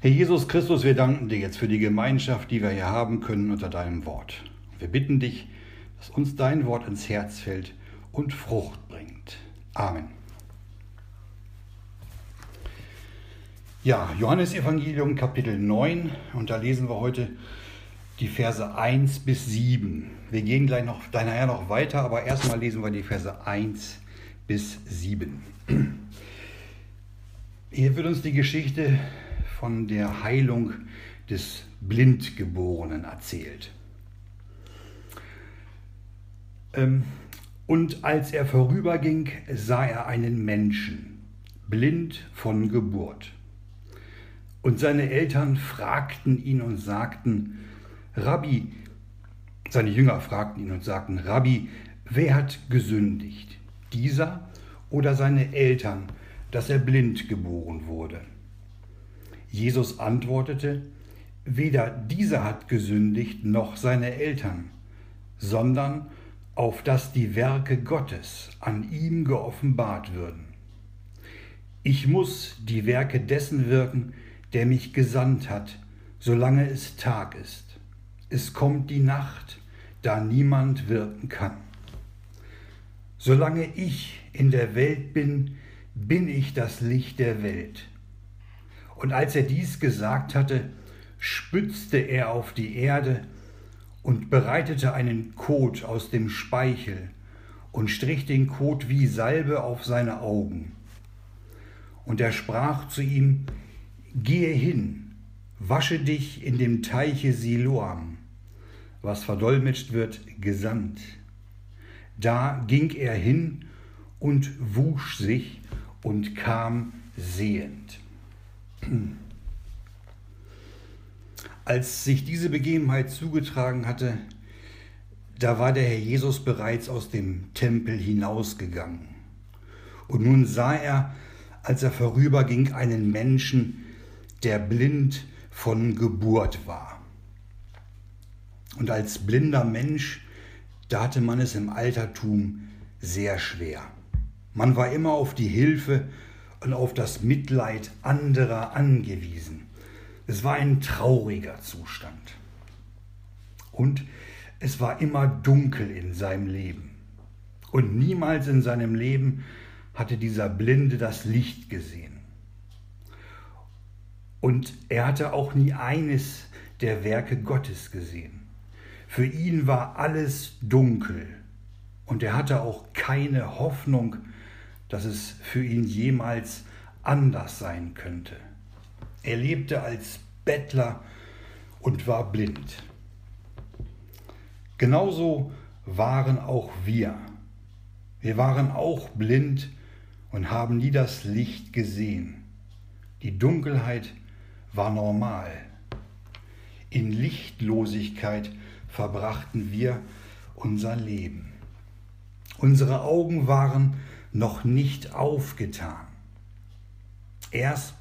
Herr Jesus Christus, wir danken dir jetzt für die Gemeinschaft, die wir hier haben können unter deinem Wort. Wir bitten dich, dass uns dein Wort ins Herz fällt und Frucht bringt. Amen. Ja, Johannes Evangelium Kapitel 9 und da lesen wir heute die Verse 1 bis 7. Wir gehen gleich noch nachher noch weiter, aber erstmal lesen wir die Verse 1 bis 7. Hier wird uns die Geschichte von der Heilung des Blindgeborenen erzählt. Ähm, und als er vorüberging, sah er einen Menschen, blind von Geburt. Und seine Eltern fragten ihn und sagten, Rabbi, seine Jünger fragten ihn und sagten, Rabbi, wer hat gesündigt, dieser oder seine Eltern, dass er blind geboren wurde? Jesus antwortete, weder dieser hat gesündigt noch seine Eltern, sondern auf dass die Werke Gottes an ihm geoffenbart würden. Ich muss die Werke dessen wirken, der mich gesandt hat, solange es Tag ist. Es kommt die Nacht, da niemand wirken kann. Solange ich in der Welt bin, bin ich das Licht der Welt. Und als er dies gesagt hatte, spützte er auf die Erde und bereitete einen Kot aus dem Speichel und strich den Kot wie Salbe auf seine Augen. Und er sprach zu ihm, Gehe hin, wasche dich in dem Teiche Siloam, was verdolmetscht wird, gesandt. Da ging er hin und wusch sich und kam sehend. Als sich diese Begebenheit zugetragen hatte, da war der Herr Jesus bereits aus dem Tempel hinausgegangen. Und nun sah er, als er vorüberging, einen Menschen, der blind von Geburt war. Und als blinder Mensch, da hatte man es im Altertum sehr schwer. Man war immer auf die Hilfe und auf das Mitleid anderer angewiesen. Es war ein trauriger Zustand. Und es war immer dunkel in seinem Leben. Und niemals in seinem Leben hatte dieser Blinde das Licht gesehen. Und er hatte auch nie eines der Werke Gottes gesehen. Für ihn war alles dunkel und er hatte auch keine Hoffnung, dass es für ihn jemals anders sein könnte. Er lebte als Bettler und war blind. Genauso waren auch wir. Wir waren auch blind und haben nie das Licht gesehen. Die Dunkelheit war normal. In Lichtlosigkeit verbrachten wir unser Leben. Unsere Augen waren noch nicht aufgetan. Erst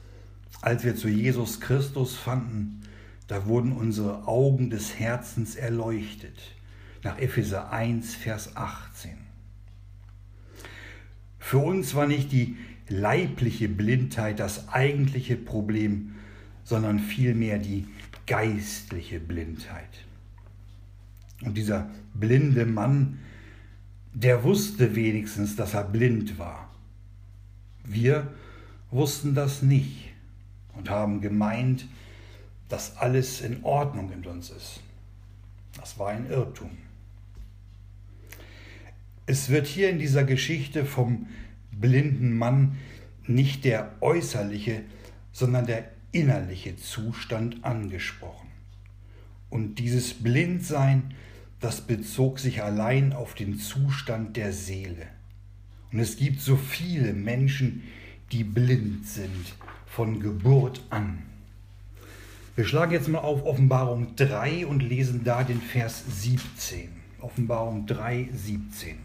als wir zu Jesus Christus fanden, da wurden unsere Augen des Herzens erleuchtet. Nach Epheser 1, Vers 18. Für uns war nicht die leibliche Blindheit das eigentliche Problem, sondern vielmehr die geistliche Blindheit. Und dieser blinde Mann, der wusste wenigstens, dass er blind war. Wir wussten das nicht und haben gemeint, dass alles in Ordnung in uns ist. Das war ein Irrtum. Es wird hier in dieser Geschichte vom blinden Mann nicht der äußerliche, sondern der innerliche Zustand angesprochen. Und dieses Blindsein, das bezog sich allein auf den Zustand der Seele. Und es gibt so viele Menschen, die blind sind von Geburt an. Wir schlagen jetzt mal auf Offenbarung 3 und lesen da den Vers 17. Offenbarung 3, 17.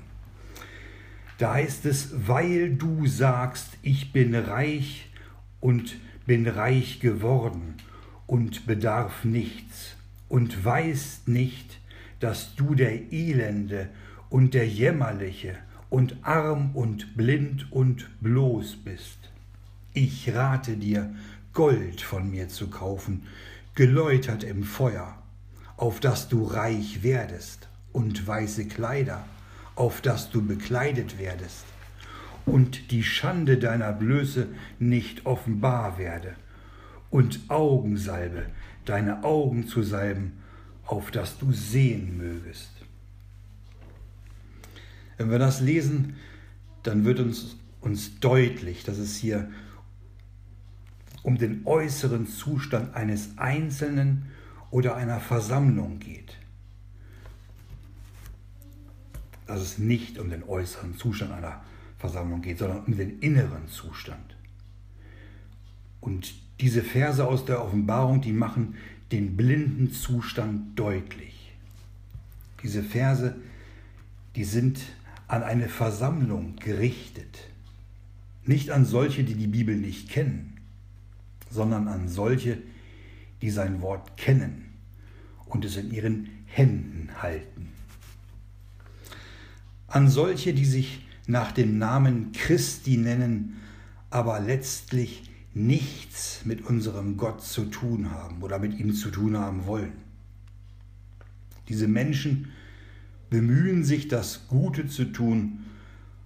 Da heißt es, weil du sagst, ich bin reich und bin reich geworden und bedarf nichts und weißt nicht, dass du der Elende und der Jämmerliche und arm und blind und bloß bist. Ich rate dir, Gold von mir zu kaufen, geläutert im Feuer, auf dass du reich werdest, und weiße Kleider, auf dass du bekleidet werdest, und die Schande deiner Blöße nicht offenbar werde, und Augensalbe, deine Augen zu salben, auf dass du sehen mögest. Wenn wir das lesen, dann wird uns, uns deutlich, dass es hier um den äußeren Zustand eines Einzelnen oder einer Versammlung geht. Dass es nicht um den äußeren Zustand einer Versammlung geht, sondern um den inneren Zustand. Und diese Verse aus der Offenbarung, die machen den blinden Zustand deutlich. Diese Verse, die sind an eine Versammlung gerichtet. Nicht an solche, die die Bibel nicht kennen, sondern an solche, die sein Wort kennen und es in ihren Händen halten. An solche, die sich nach dem Namen Christi nennen, aber letztlich nichts mit unserem Gott zu tun haben oder mit ihm zu tun haben wollen. Diese Menschen bemühen sich, das Gute zu tun,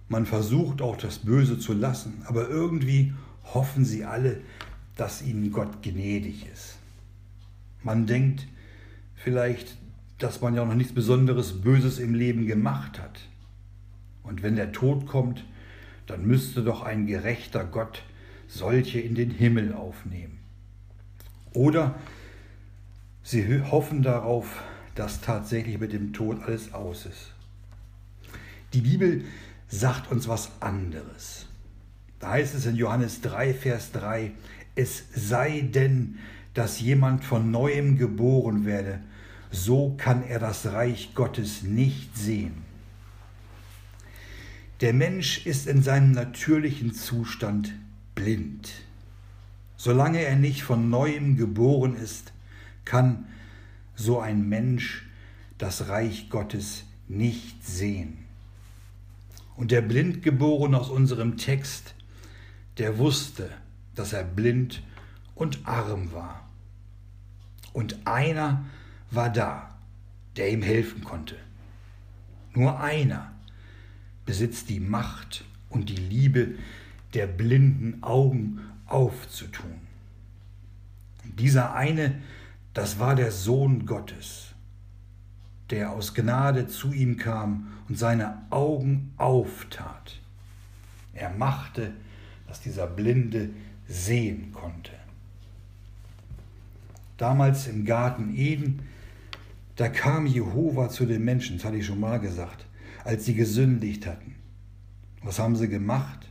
man versucht auch das Böse zu lassen, aber irgendwie hoffen sie alle, dass ihnen Gott gnädig ist. Man denkt vielleicht, dass man ja noch nichts Besonderes Böses im Leben gemacht hat. Und wenn der Tod kommt, dann müsste doch ein gerechter Gott solche in den Himmel aufnehmen. Oder sie hoffen darauf, dass tatsächlich mit dem Tod alles aus ist. Die Bibel sagt uns was anderes. Da heißt es in Johannes 3, Vers 3, es sei denn, dass jemand von neuem geboren werde, so kann er das Reich Gottes nicht sehen. Der Mensch ist in seinem natürlichen Zustand blind. Solange er nicht von neuem geboren ist, kann so ein Mensch das Reich Gottes nicht sehen. Und der Blindgeborene aus unserem Text, der wusste, dass er blind und arm war. Und einer war da, der ihm helfen konnte. Nur einer besitzt die Macht und die Liebe, der blinden Augen aufzutun. dieser eine, das war der Sohn Gottes, der aus Gnade zu ihm kam und seine Augen auftat. Er machte, dass dieser Blinde sehen konnte. Damals im Garten Eden, da kam Jehova zu den Menschen, das hatte ich schon mal gesagt, als sie gesündigt hatten. Was haben sie gemacht?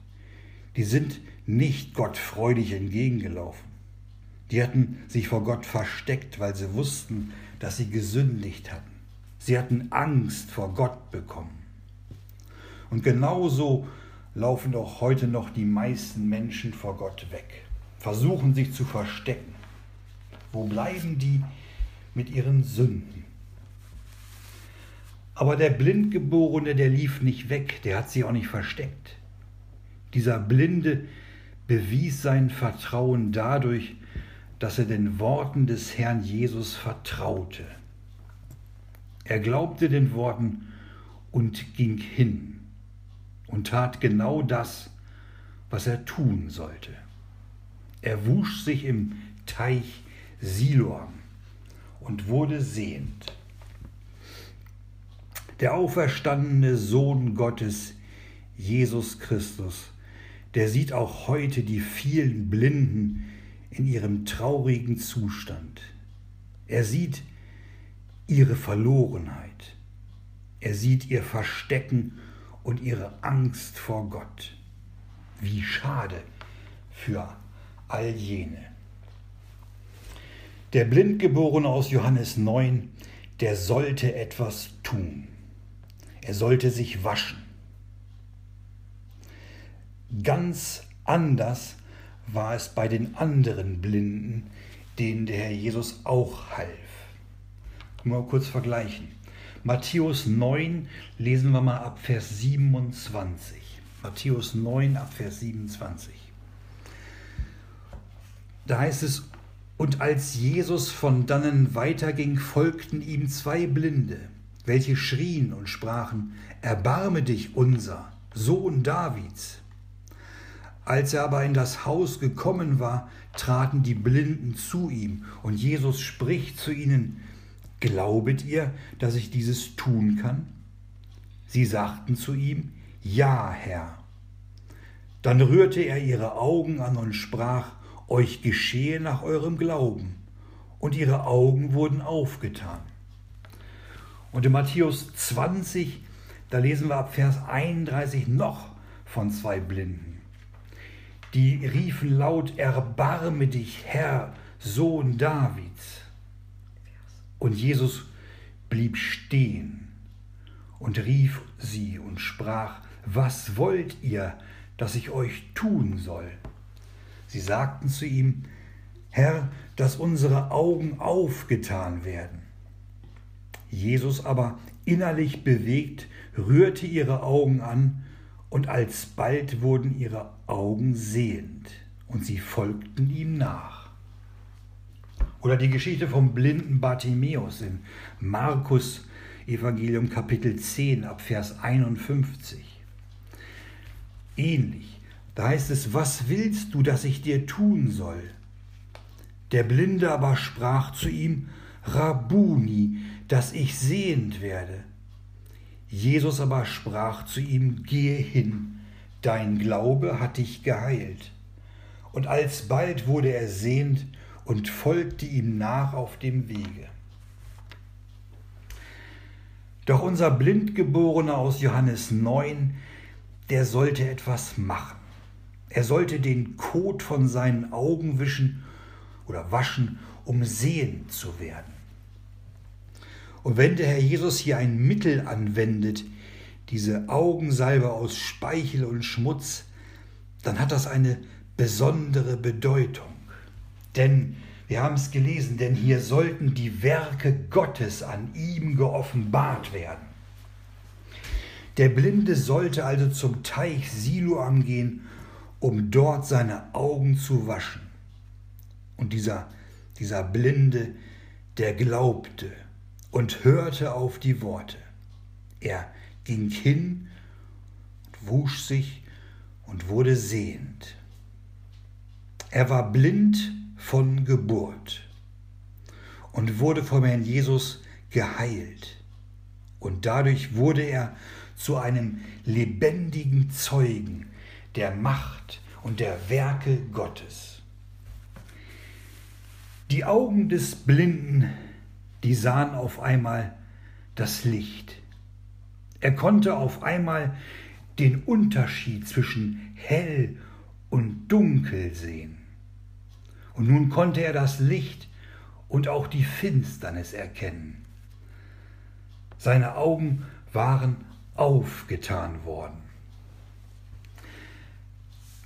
Die sind nicht Gott freudig entgegengelaufen. Die hatten sich vor Gott versteckt, weil sie wussten, dass sie gesündigt hatten. Sie hatten Angst vor Gott bekommen. Und genauso laufen auch heute noch die meisten Menschen vor Gott weg, versuchen sich zu verstecken. Wo bleiben die mit ihren Sünden? Aber der Blindgeborene, der lief nicht weg, der hat sich auch nicht versteckt. Dieser Blinde bewies sein Vertrauen dadurch, dass er den Worten des Herrn Jesus vertraute. Er glaubte den Worten und ging hin und tat genau das, was er tun sollte. Er wusch sich im Teich Siloam und wurde sehend. Der auferstandene Sohn Gottes, Jesus Christus, der sieht auch heute die vielen Blinden in ihrem traurigen Zustand. Er sieht ihre Verlorenheit. Er sieht ihr Verstecken und ihre Angst vor Gott. Wie schade für all jene. Der Blindgeborene aus Johannes 9, der sollte etwas tun. Er sollte sich waschen. Ganz anders war es bei den anderen Blinden, denen der Herr Jesus auch half. Mal kurz vergleichen. Matthäus 9 lesen wir mal ab Vers 27. Matthäus 9 ab Vers 27. da heißt es, und als Jesus von dannen weiterging, folgten ihm zwei Blinde, welche schrien und sprachen, Erbarme dich unser, Sohn Davids. Als er aber in das Haus gekommen war, traten die Blinden zu ihm, und Jesus spricht zu ihnen, Glaubet ihr, dass ich dieses tun kann? Sie sagten zu ihm, Ja, Herr. Dann rührte er ihre Augen an und sprach, Euch geschehe nach eurem Glauben. Und ihre Augen wurden aufgetan. Und in Matthäus 20, da lesen wir ab Vers 31 noch von zwei Blinden. Die riefen laut, Erbarme dich, Herr, Sohn Davids. Und Jesus blieb stehen und rief sie und sprach, was wollt ihr, dass ich euch tun soll? Sie sagten zu ihm, Herr, dass unsere Augen aufgetan werden. Jesus aber, innerlich bewegt, rührte ihre Augen an, und alsbald wurden ihre Augen sehend, und sie folgten ihm nach. Oder die Geschichte vom blinden Bartimäus in Markus Evangelium Kapitel 10 ab Vers 51. Ähnlich, da heißt es, was willst du, dass ich dir tun soll? Der Blinde aber sprach zu ihm, Rabuni, dass ich sehend werde. Jesus aber sprach zu ihm, gehe hin, dein Glaube hat dich geheilt. Und alsbald wurde er sehend und folgte ihm nach auf dem Wege. Doch unser Blindgeborener aus Johannes 9, der sollte etwas machen. Er sollte den Kot von seinen Augen wischen oder waschen, um sehend zu werden. Und wenn der Herr Jesus hier ein Mittel anwendet, diese Augensalbe aus Speichel und Schmutz, dann hat das eine besondere Bedeutung. Denn wir haben es gelesen, denn hier sollten die Werke Gottes an ihm geoffenbart werden. Der Blinde sollte also zum Teich Siloam gehen, um dort seine Augen zu waschen. Und dieser, dieser Blinde, der glaubte und hörte auf die Worte. Er ging hin, wusch sich und wurde sehend. Er war blind von Geburt und wurde vom Herrn Jesus geheilt. Und dadurch wurde er zu einem lebendigen Zeugen der Macht und der Werke Gottes. Die Augen des Blinden, die sahen auf einmal das Licht. Er konnte auf einmal den Unterschied zwischen hell und dunkel sehen. Und nun konnte er das Licht und auch die Finsternis erkennen. Seine Augen waren aufgetan worden.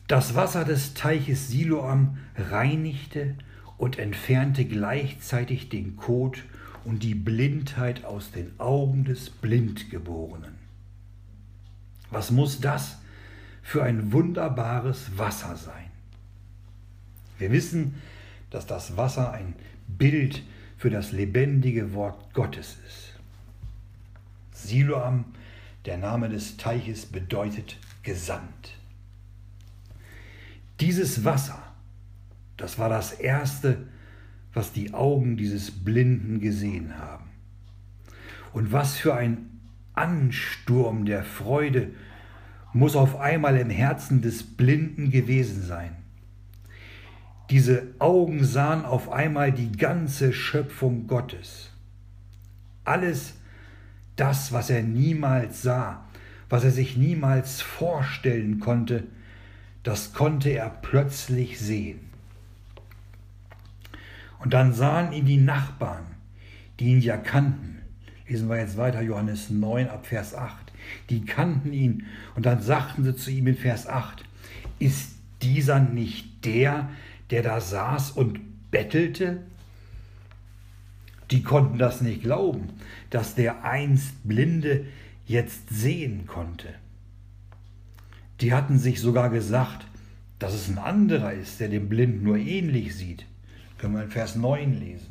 Das Wasser des Teiches Siloam reinigte und entfernte gleichzeitig den Kot und die Blindheit aus den Augen des Blindgeborenen. Was muss das für ein wunderbares Wasser sein? Wir wissen, dass das Wasser ein Bild für das lebendige Wort Gottes ist. Siloam, der Name des Teiches, bedeutet gesandt. Dieses Wasser, das war das Erste, was die Augen dieses Blinden gesehen haben. Und was für ein Ansturm der Freude muss auf einmal im Herzen des Blinden gewesen sein. Diese Augen sahen auf einmal die ganze Schöpfung Gottes. Alles das, was er niemals sah, was er sich niemals vorstellen konnte, das konnte er plötzlich sehen. Und dann sahen ihn die Nachbarn, die ihn ja kannten. Lesen wir jetzt weiter Johannes 9 ab Vers 8. Die kannten ihn und dann sagten sie zu ihm in Vers 8, ist dieser nicht der, der da saß und bettelte? Die konnten das nicht glauben, dass der einst Blinde jetzt sehen konnte. Die hatten sich sogar gesagt, dass es ein anderer ist, der dem Blinden nur ähnlich sieht. Können wir in Vers 9 lesen.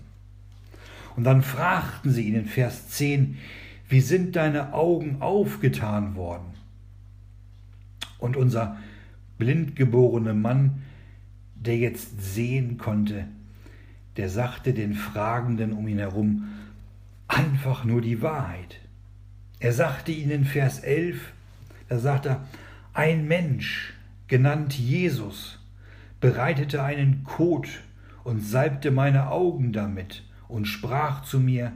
Und dann fragten sie ihn in Vers 10, wie sind deine Augen aufgetan worden? Und unser blindgeborene Mann, der jetzt sehen konnte, der sagte den Fragenden um ihn herum einfach nur die Wahrheit. Er sagte ihnen in Vers 11, da sagt er, ein Mensch, genannt Jesus, bereitete einen Kot und salbte meine Augen damit und sprach zu mir,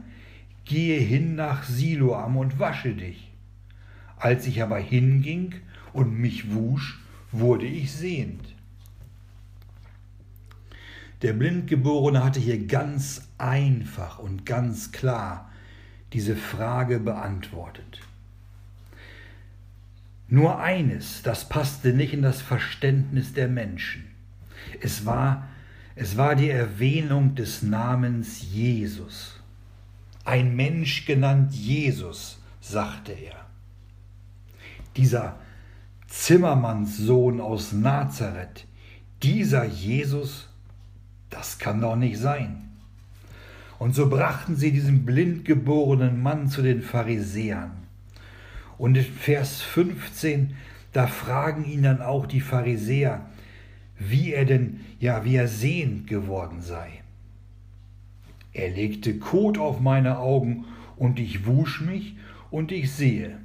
gehe hin nach Siloam und wasche dich. Als ich aber hinging und mich wusch, wurde ich sehend. Der Blindgeborene hatte hier ganz einfach und ganz klar diese Frage beantwortet. Nur eines, das passte nicht in das Verständnis der Menschen. Es war, es war die Erwähnung des Namens Jesus. Ein Mensch genannt Jesus, sagte er. Dieser Zimmermannssohn aus Nazareth, dieser Jesus, das kann doch nicht sein. Und so brachten sie diesen blindgeborenen Mann zu den Pharisäern. Und in Vers 15, da fragen ihn dann auch die Pharisäer, wie er denn, ja, wie er sehend geworden sei. Er legte Kot auf meine Augen und ich wusch mich und ich sehe.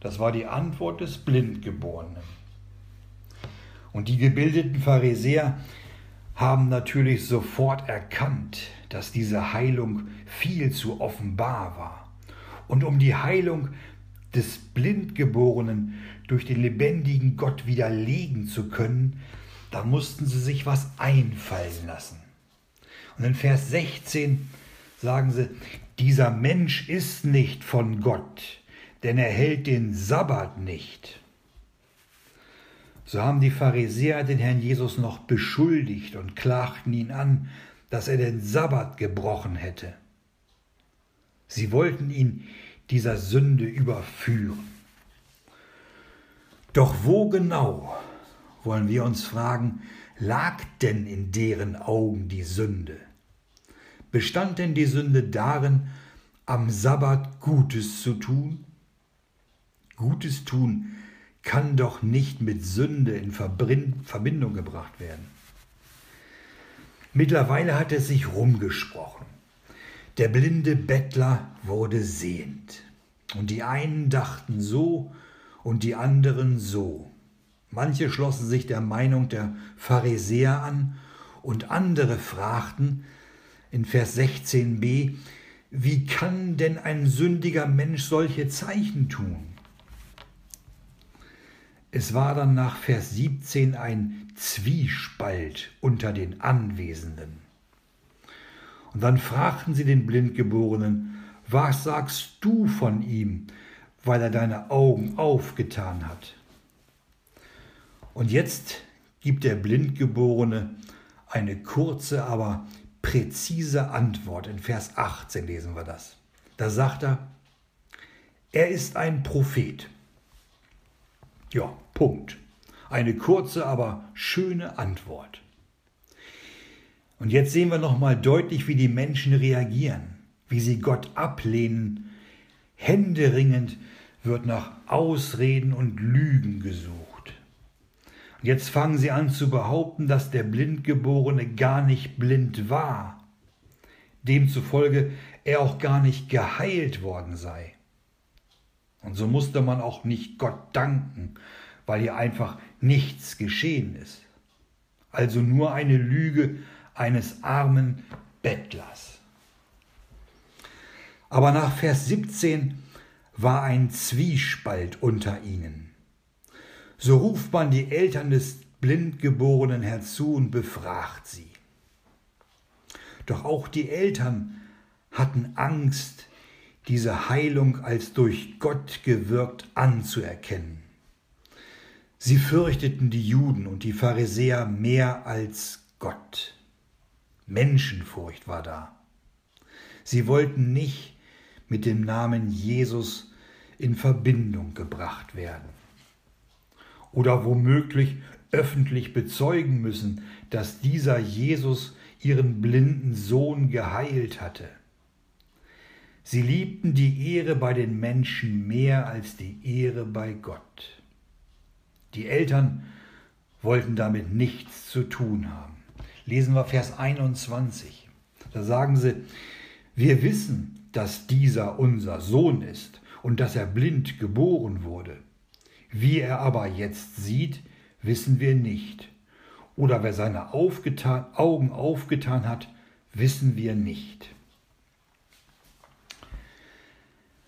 Das war die Antwort des Blindgeborenen. Und die gebildeten Pharisäer haben natürlich sofort erkannt, dass diese Heilung viel zu offenbar war. Und um die Heilung des Blindgeborenen durch den lebendigen Gott widerlegen zu können, da mussten sie sich was einfallen lassen. Und in Vers 16 sagen sie, dieser Mensch ist nicht von Gott, denn er hält den Sabbat nicht. So haben die Pharisäer den Herrn Jesus noch beschuldigt und klagten ihn an, dass er den Sabbat gebrochen hätte. Sie wollten ihn dieser Sünde überführen. Doch wo genau, wollen wir uns fragen, lag denn in deren Augen die Sünde? Bestand denn die Sünde darin, am Sabbat Gutes zu tun? Gutes tun kann doch nicht mit Sünde in Verbindung gebracht werden. Mittlerweile hat es sich rumgesprochen. Der blinde Bettler wurde sehend. Und die einen dachten so und die anderen so. Manche schlossen sich der Meinung der Pharisäer an und andere fragten in Vers 16b, wie kann denn ein sündiger Mensch solche Zeichen tun? Es war dann nach Vers 17 ein Zwiespalt unter den Anwesenden. Und dann fragten sie den Blindgeborenen, was sagst du von ihm, weil er deine Augen aufgetan hat? Und jetzt gibt der Blindgeborene eine kurze, aber präzise Antwort. In Vers 18 lesen wir das. Da sagt er, er ist ein Prophet. Ja, Punkt. Eine kurze, aber schöne Antwort. Und jetzt sehen wir nochmal deutlich, wie die Menschen reagieren, wie sie Gott ablehnen. Händeringend wird nach Ausreden und Lügen gesucht. Jetzt fangen sie an zu behaupten, dass der Blindgeborene gar nicht blind war, demzufolge er auch gar nicht geheilt worden sei. Und so musste man auch nicht Gott danken, weil hier einfach nichts geschehen ist. Also nur eine Lüge eines armen Bettlers. Aber nach Vers 17 war ein Zwiespalt unter ihnen. So ruft man die Eltern des Blindgeborenen herzu und befragt sie. Doch auch die Eltern hatten Angst, diese Heilung als durch Gott gewirkt anzuerkennen. Sie fürchteten die Juden und die Pharisäer mehr als Gott. Menschenfurcht war da. Sie wollten nicht mit dem Namen Jesus in Verbindung gebracht werden. Oder womöglich öffentlich bezeugen müssen, dass dieser Jesus ihren blinden Sohn geheilt hatte. Sie liebten die Ehre bei den Menschen mehr als die Ehre bei Gott. Die Eltern wollten damit nichts zu tun haben. Lesen wir Vers 21. Da sagen sie, wir wissen, dass dieser unser Sohn ist und dass er blind geboren wurde. Wie er aber jetzt sieht, wissen wir nicht. Oder wer seine aufgetan, Augen aufgetan hat, wissen wir nicht.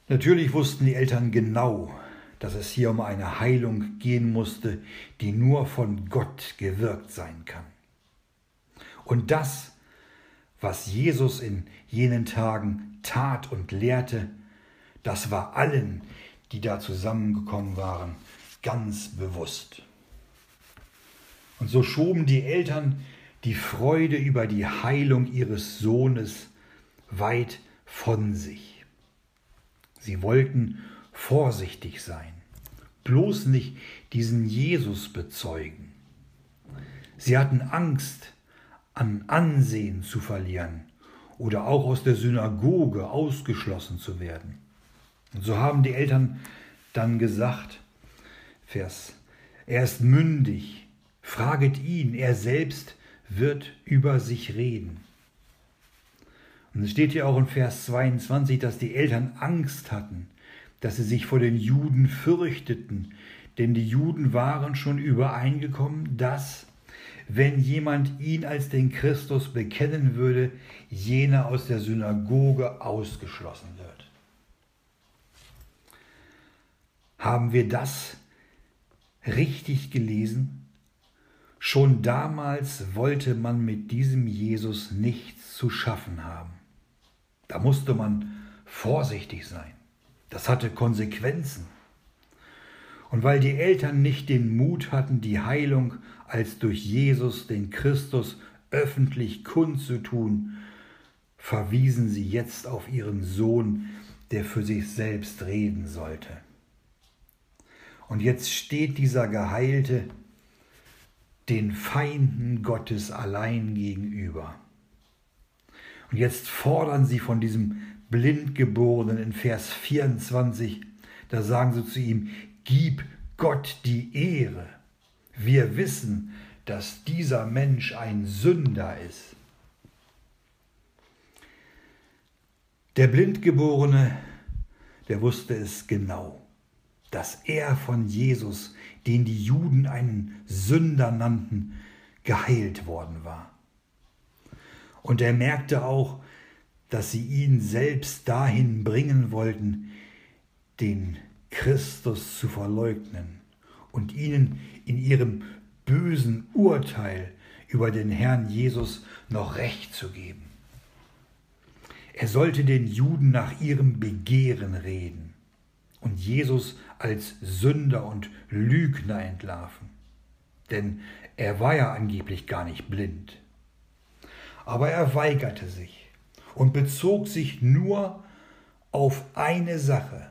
Natürlich wussten die Eltern genau, dass es hier um eine Heilung gehen musste, die nur von Gott gewirkt sein kann. Und das, was Jesus in jenen Tagen tat und lehrte, das war allen, die da zusammengekommen waren, ganz bewusst. Und so schoben die Eltern die Freude über die Heilung ihres Sohnes weit von sich. Sie wollten vorsichtig sein, bloß nicht diesen Jesus bezeugen. Sie hatten Angst, an Ansehen zu verlieren oder auch aus der Synagoge ausgeschlossen zu werden. Und so haben die Eltern dann gesagt, Vers, er ist mündig, fraget ihn, er selbst wird über sich reden. Und es steht hier auch in Vers 22, dass die Eltern Angst hatten, dass sie sich vor den Juden fürchteten, denn die Juden waren schon übereingekommen, dass, wenn jemand ihn als den Christus bekennen würde, jener aus der Synagoge ausgeschlossen wird. Haben wir das richtig gelesen? Schon damals wollte man mit diesem Jesus nichts zu schaffen haben. Da musste man vorsichtig sein. Das hatte Konsequenzen. Und weil die Eltern nicht den Mut hatten, die Heilung als durch Jesus, den Christus, öffentlich kundzutun, verwiesen sie jetzt auf ihren Sohn, der für sich selbst reden sollte. Und jetzt steht dieser Geheilte den Feinden Gottes allein gegenüber. Und jetzt fordern sie von diesem Blindgeborenen in Vers 24, da sagen sie zu ihm, gib Gott die Ehre. Wir wissen, dass dieser Mensch ein Sünder ist. Der Blindgeborene, der wusste es genau dass er von Jesus, den die Juden einen Sünder nannten, geheilt worden war. Und er merkte auch, dass sie ihn selbst dahin bringen wollten, den Christus zu verleugnen und ihnen in ihrem bösen Urteil über den Herrn Jesus noch Recht zu geben. Er sollte den Juden nach ihrem Begehren reden und Jesus als Sünder und Lügner entlarven. Denn er war ja angeblich gar nicht blind. Aber er weigerte sich und bezog sich nur auf eine Sache,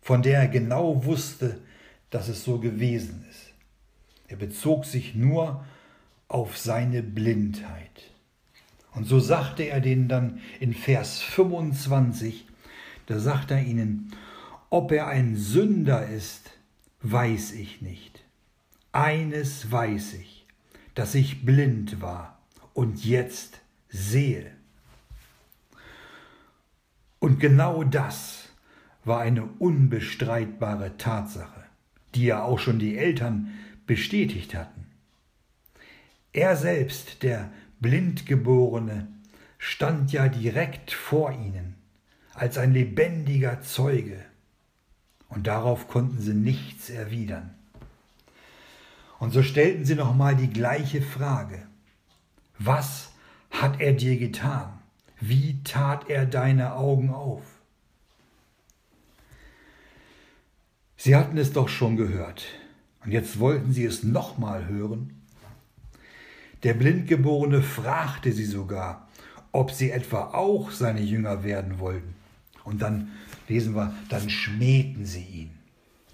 von der er genau wusste, dass es so gewesen ist. Er bezog sich nur auf seine Blindheit. Und so sagte er denen dann in Vers 25, da sagt er ihnen, ob er ein Sünder ist, weiß ich nicht. Eines weiß ich, dass ich blind war und jetzt sehe. Und genau das war eine unbestreitbare Tatsache, die ja auch schon die Eltern bestätigt hatten. Er selbst, der Blindgeborene, stand ja direkt vor ihnen als ein lebendiger Zeuge und darauf konnten sie nichts erwidern. Und so stellten sie nochmal die gleiche Frage. Was hat er dir getan? Wie tat er deine Augen auf? Sie hatten es doch schon gehört, und jetzt wollten sie es nochmal hören. Der Blindgeborene fragte sie sogar, ob sie etwa auch seine Jünger werden wollten. Und dann lesen wir, dann schmähten sie ihn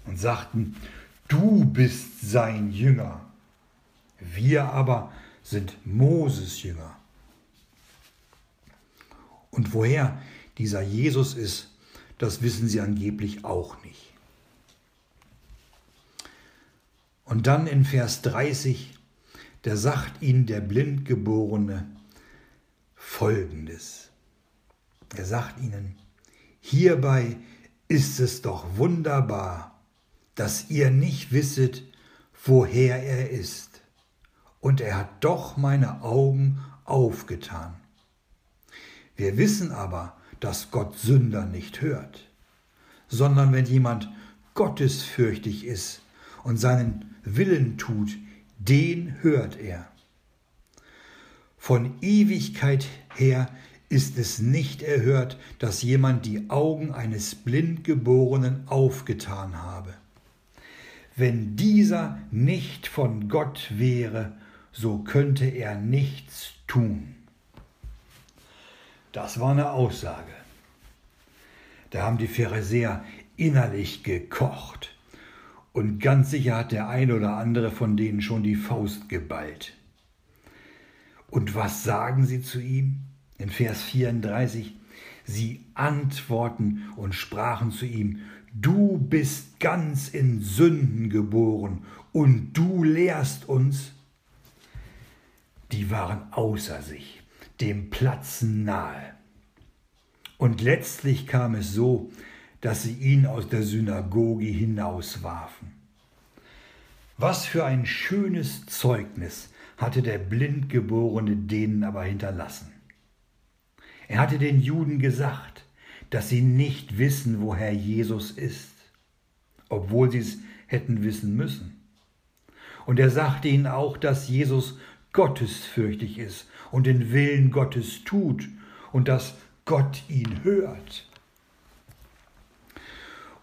und sagten, du bist sein Jünger Wir aber sind Moses Jünger. Und woher dieser Jesus ist, das wissen sie angeblich auch nicht. Und dann in Vers 30, da sagt ihnen der Blindgeborene Folgendes. Er sagt ihnen, hierbei ist es doch wunderbar, dass ihr nicht wisset, woher er ist. Und er hat doch meine Augen aufgetan. Wir wissen aber, dass Gott Sünder nicht hört, sondern wenn jemand gottesfürchtig ist und seinen Willen tut, den hört er. Von Ewigkeit her ist es nicht erhört, dass jemand die Augen eines Blindgeborenen aufgetan habe. Wenn dieser nicht von Gott wäre, so könnte er nichts tun. Das war eine Aussage. Da haben die Pharisäer innerlich gekocht. Und ganz sicher hat der ein oder andere von denen schon die Faust geballt. Und was sagen sie zu ihm? In Vers 34, sie antworten und sprachen zu ihm, du bist ganz in Sünden geboren und du lehrst uns. Die waren außer sich, dem Platzen nahe. Und letztlich kam es so, dass sie ihn aus der Synagoge hinauswarfen. Was für ein schönes Zeugnis hatte der Blindgeborene denen aber hinterlassen. Er hatte den Juden gesagt, dass sie nicht wissen, woher Jesus ist, obwohl sie es hätten wissen müssen. Und er sagte ihnen auch, dass Jesus gottesfürchtig ist und den Willen Gottes tut und dass Gott ihn hört.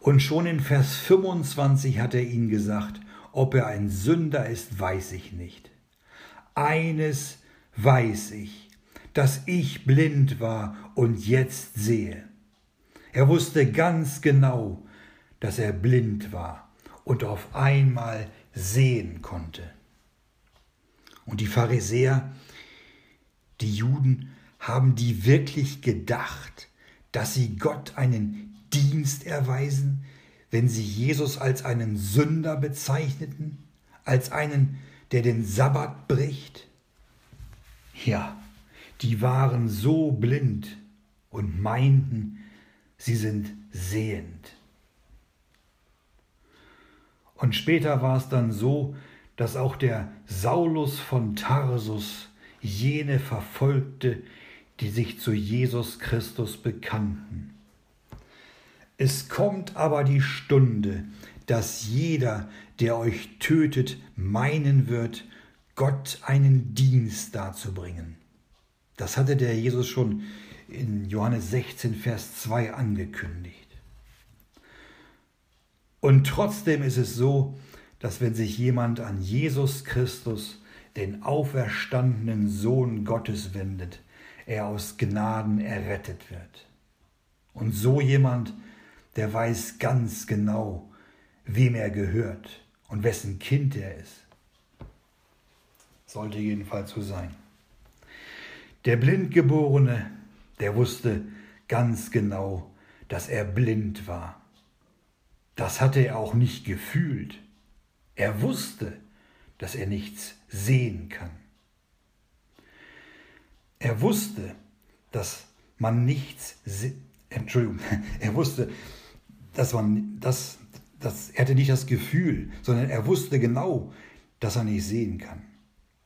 Und schon in Vers 25 hat er ihnen gesagt, ob er ein Sünder ist, weiß ich nicht. Eines weiß ich, dass ich blind war und jetzt sehe. Er wusste ganz genau, dass er blind war und auf einmal sehen konnte. Und die Pharisäer, die Juden, haben die wirklich gedacht, dass sie Gott einen Dienst erweisen, wenn sie Jesus als einen Sünder bezeichneten, als einen, der den Sabbat bricht? Ja, die waren so blind und meinten, sie sind sehend. Und später war es dann so, dass auch der Saulus von Tarsus jene verfolgte, die sich zu Jesus Christus bekannten. Es kommt aber die Stunde, dass jeder, der euch tötet, meinen wird, Gott einen Dienst darzubringen. Das hatte der Jesus schon in Johannes 16, Vers 2 angekündigt. Und trotzdem ist es so, dass wenn sich jemand an Jesus Christus, den auferstandenen Sohn Gottes wendet, er aus Gnaden errettet wird. Und so jemand, der weiß ganz genau, wem er gehört und wessen Kind er ist. Sollte jedenfalls so sein. Der Blindgeborene, der wusste ganz genau, dass er blind war. Das hatte er auch nicht gefühlt. Er wusste, dass er nichts sehen kann. Er wusste, dass man nichts, Entschuldigung, er wusste, dass man das, das, er hatte nicht das Gefühl, sondern er wusste genau, dass er nicht sehen kann.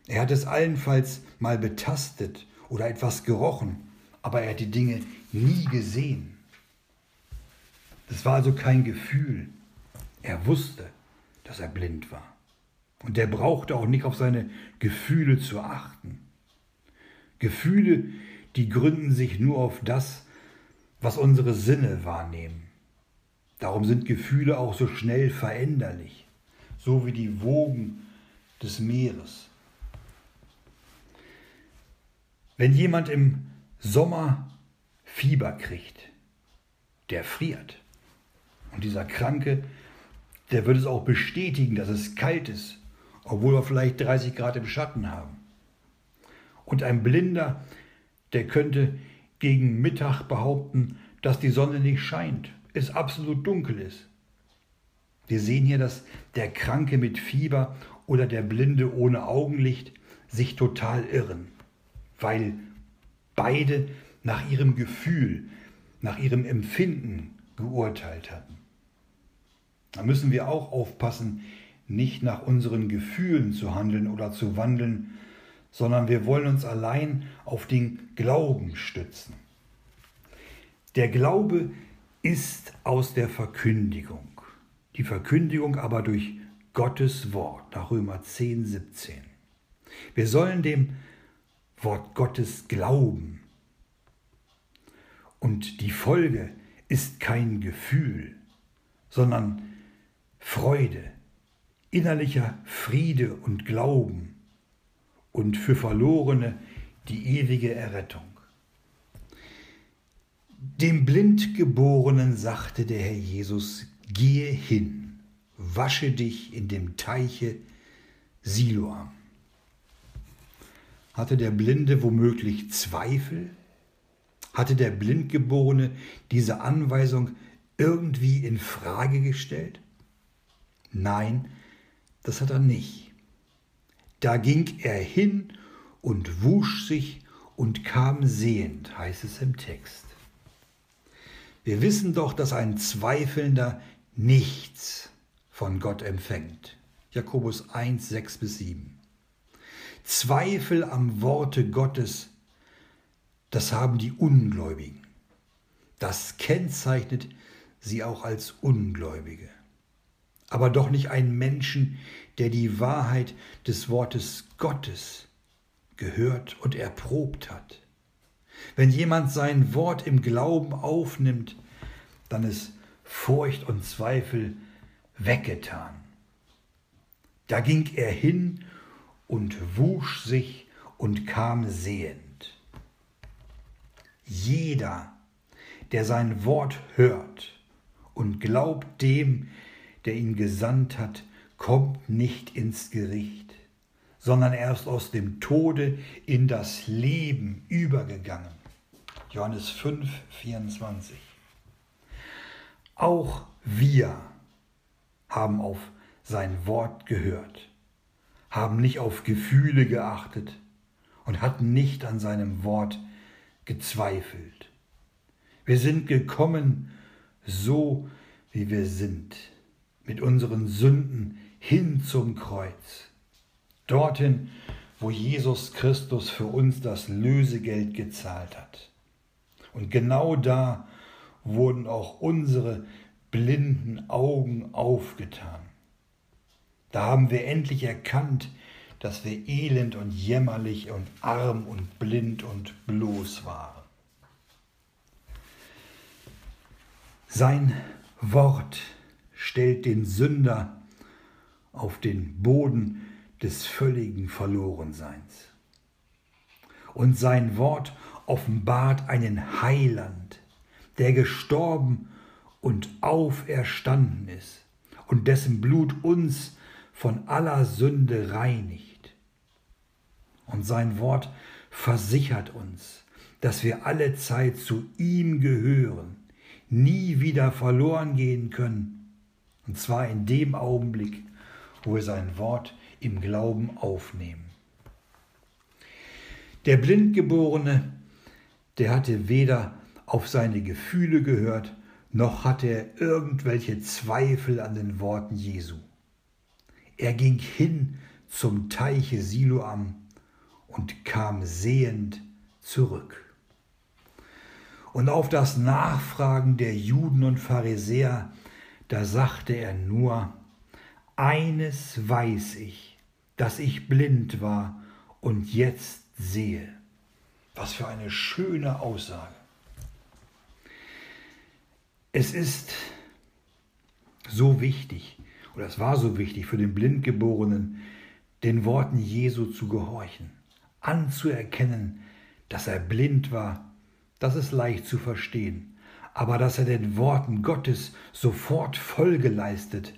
Er hat es allenfalls mal betastet oder etwas gerochen, aber er hat die Dinge nie gesehen. Das war also kein Gefühl. Er wusste, dass er blind war. Und er brauchte auch nicht auf seine Gefühle zu achten. Gefühle, die gründen sich nur auf das, was unsere Sinne wahrnehmen. Darum sind Gefühle auch so schnell veränderlich, so wie die Wogen des Meeres. Wenn jemand im Sommer Fieber kriegt, der friert. Und dieser Kranke, der wird es auch bestätigen, dass es kalt ist, obwohl wir vielleicht 30 Grad im Schatten haben. Und ein Blinder, der könnte gegen Mittag behaupten, dass die Sonne nicht scheint, es absolut dunkel ist. Wir sehen hier, dass der Kranke mit Fieber oder der Blinde ohne Augenlicht sich total irren, weil beide nach ihrem Gefühl, nach ihrem Empfinden geurteilt hatten. Da müssen wir auch aufpassen, nicht nach unseren Gefühlen zu handeln oder zu wandeln, sondern wir wollen uns allein auf den Glauben stützen. Der Glaube ist aus der Verkündigung die Verkündigung aber durch Gottes Wort nach Römer 10, 17. Wir sollen dem Wort Gottes glauben. Und die Folge ist kein Gefühl, sondern Freude, innerlicher Friede und Glauben und für Verlorene die ewige Errettung. Dem Blindgeborenen sagte der Herr Jesus, Gehe hin, wasche dich in dem Teiche Siloam. Hatte der Blinde womöglich Zweifel? Hatte der Blindgeborene diese Anweisung irgendwie in Frage gestellt? Nein, das hat er nicht. Da ging er hin und wusch sich und kam sehend, heißt es im Text. Wir wissen doch, dass ein Zweifelnder nichts von Gott empfängt. Jakobus 1, 6 bis 7. Zweifel am Worte Gottes, das haben die Ungläubigen. Das kennzeichnet sie auch als Ungläubige. Aber doch nicht einen Menschen, der die Wahrheit des Wortes Gottes gehört und erprobt hat. Wenn jemand sein Wort im Glauben aufnimmt, dann ist Furcht und Zweifel weggetan. Da ging er hin und wusch sich und kam sehend. Jeder, der sein Wort hört und glaubt dem, der ihn gesandt hat, kommt nicht ins Gericht, sondern erst aus dem Tode in das Leben übergegangen. Johannes 5, 24. Auch wir haben auf sein Wort gehört, haben nicht auf Gefühle geachtet und hatten nicht an seinem Wort gezweifelt. Wir sind gekommen so, wie wir sind, mit unseren Sünden hin zum Kreuz, dorthin, wo Jesus Christus für uns das Lösegeld gezahlt hat. Und genau da wurden auch unsere blinden Augen aufgetan. Da haben wir endlich erkannt, dass wir elend und jämmerlich und arm und blind und bloß waren. Sein Wort stellt den Sünder auf den Boden des völligen Verlorenseins. Und sein Wort offenbart einen Heiland, der gestorben und auferstanden ist und dessen Blut uns von aller Sünde reinigt. Und sein Wort versichert uns, dass wir alle Zeit zu ihm gehören, nie wieder verloren gehen können, und zwar in dem Augenblick, wo wir sein Wort im Glauben aufnehmen. Der Blindgeborene, der hatte weder auf seine Gefühle gehört, noch hatte er irgendwelche Zweifel an den Worten Jesu. Er ging hin zum Teiche Siloam und kam sehend zurück. Und auf das Nachfragen der Juden und Pharisäer, da sagte er nur, eines weiß ich, dass ich blind war und jetzt sehe. Was für eine schöne Aussage. Es ist so wichtig, oder es war so wichtig für den Blindgeborenen, den Worten Jesu zu gehorchen, anzuerkennen, dass er blind war, das ist leicht zu verstehen, aber dass er den Worten Gottes sofort Folge leistet,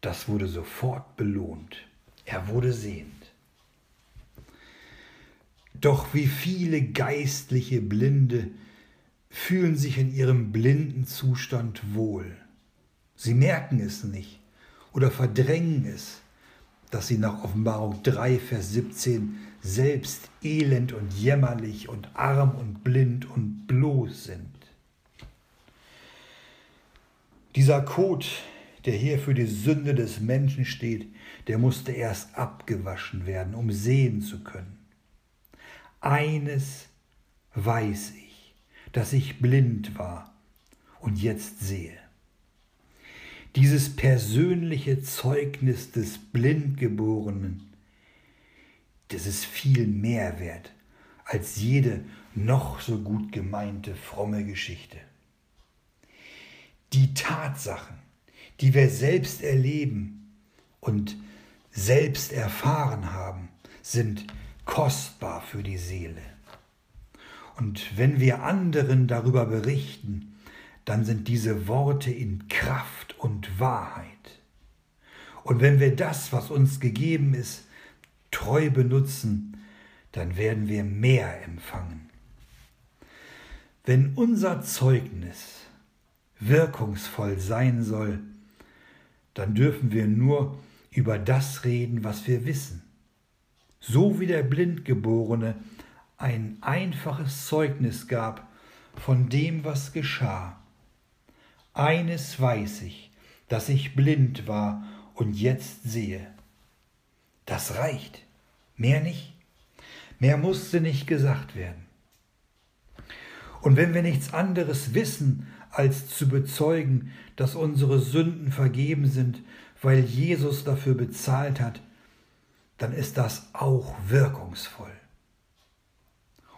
das wurde sofort belohnt. Er wurde sehend. Doch wie viele geistliche Blinde fühlen sich in ihrem blinden Zustand wohl. Sie merken es nicht oder verdrängen es, dass sie nach Offenbarung 3, Vers 17 selbst elend und jämmerlich und arm und blind und bloß sind. Dieser Code, der hier für die Sünde des Menschen steht, der musste erst abgewaschen werden, um sehen zu können. Eines weiß ich, dass ich blind war und jetzt sehe. Dieses persönliche Zeugnis des Blindgeborenen, das ist viel mehr wert als jede noch so gut gemeinte fromme Geschichte. Die Tatsachen, die wir selbst erleben und selbst erfahren haben, sind kostbar für die Seele. Und wenn wir anderen darüber berichten, dann sind diese Worte in Kraft und Wahrheit. Und wenn wir das, was uns gegeben ist, treu benutzen, dann werden wir mehr empfangen. Wenn unser Zeugnis wirkungsvoll sein soll, dann dürfen wir nur über das reden, was wir wissen. So wie der Blindgeborene ein einfaches Zeugnis gab von dem, was geschah. Eines weiß ich, dass ich blind war und jetzt sehe. Das reicht. Mehr nicht. Mehr musste nicht gesagt werden. Und wenn wir nichts anderes wissen, als zu bezeugen, dass unsere Sünden vergeben sind, weil Jesus dafür bezahlt hat, dann ist das auch wirkungsvoll.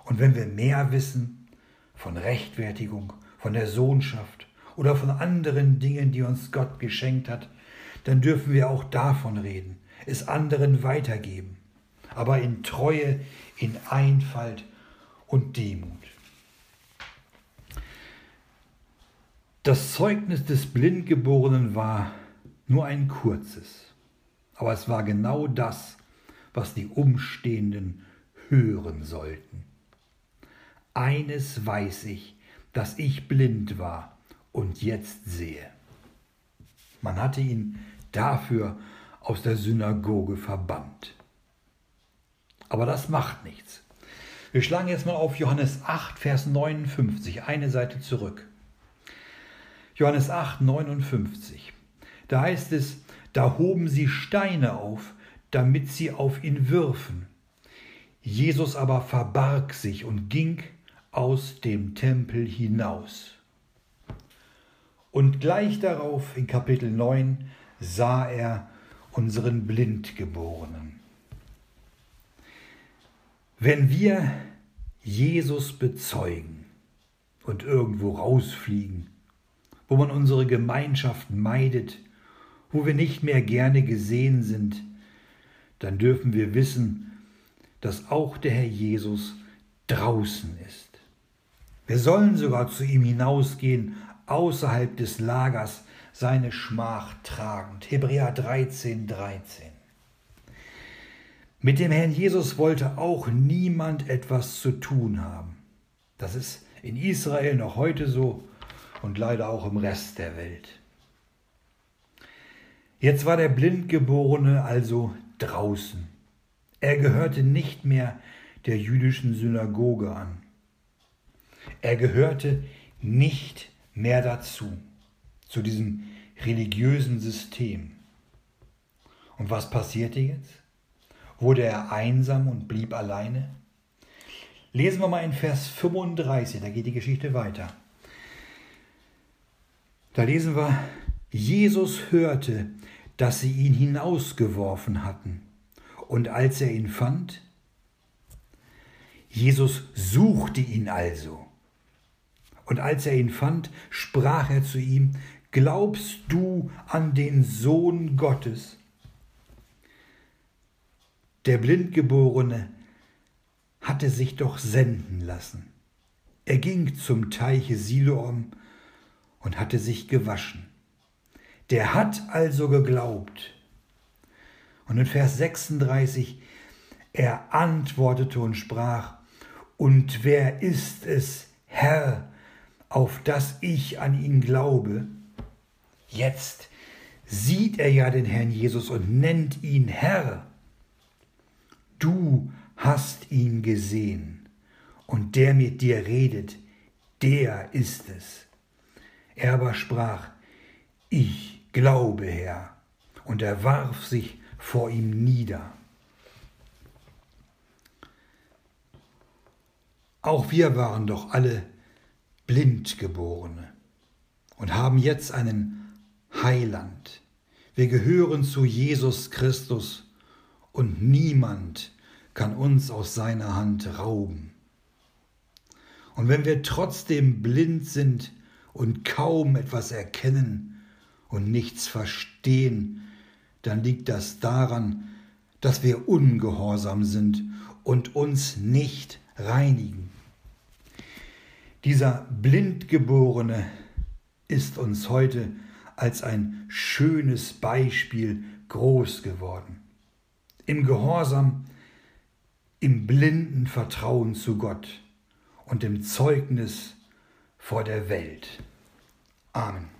Und wenn wir mehr wissen von Rechtfertigung, von der Sohnschaft oder von anderen Dingen, die uns Gott geschenkt hat, dann dürfen wir auch davon reden, es anderen weitergeben, aber in Treue, in Einfalt und Demut. Das Zeugnis des Blindgeborenen war nur ein kurzes, aber es war genau das, was die Umstehenden hören sollten. Eines weiß ich, dass ich blind war und jetzt sehe. Man hatte ihn dafür aus der Synagoge verbannt. Aber das macht nichts. Wir schlagen jetzt mal auf Johannes 8, Vers 59, eine Seite zurück. Johannes 8, 59. Da heißt es, da hoben sie Steine auf, damit sie auf ihn würfen. Jesus aber verbarg sich und ging aus dem Tempel hinaus. Und gleich darauf in Kapitel 9 sah er unseren Blindgeborenen. Wenn wir Jesus bezeugen und irgendwo rausfliegen, wo man unsere Gemeinschaft meidet, wo wir nicht mehr gerne gesehen sind, dann dürfen wir wissen, dass auch der Herr Jesus draußen ist. Wir sollen sogar zu ihm hinausgehen, außerhalb des Lagers, seine Schmach tragend. Hebräer 13, 13. Mit dem Herrn Jesus wollte auch niemand etwas zu tun haben. Das ist in Israel noch heute so und leider auch im Rest der Welt. Jetzt war der Blindgeborene also draußen. Er gehörte nicht mehr der jüdischen Synagoge an. Er gehörte nicht mehr dazu, zu diesem religiösen System. Und was passierte jetzt? Wurde er einsam und blieb alleine? Lesen wir mal in Vers 35, da geht die Geschichte weiter. Da lesen wir, Jesus hörte, dass sie ihn hinausgeworfen hatten. Und als er ihn fand, Jesus suchte ihn also. Und als er ihn fand, sprach er zu ihm, Glaubst du an den Sohn Gottes? Der Blindgeborene hatte sich doch senden lassen. Er ging zum Teiche Siloam und hatte sich gewaschen. Der hat also geglaubt. Und in Vers 36, er antwortete und sprach, und wer ist es, Herr, auf das ich an ihn glaube? Jetzt sieht er ja den Herrn Jesus und nennt ihn Herr. Du hast ihn gesehen, und der mit dir redet, der ist es. Er aber sprach, ich glaube, Herr, und er warf sich vor ihm nieder. Auch wir waren doch alle Blindgeborene und haben jetzt einen Heiland. Wir gehören zu Jesus Christus und niemand kann uns aus seiner Hand rauben. Und wenn wir trotzdem blind sind und kaum etwas erkennen und nichts verstehen, dann liegt das daran, dass wir ungehorsam sind und uns nicht reinigen. Dieser Blindgeborene ist uns heute als ein schönes Beispiel groß geworden. Im Gehorsam, im blinden Vertrauen zu Gott und im Zeugnis vor der Welt. Amen.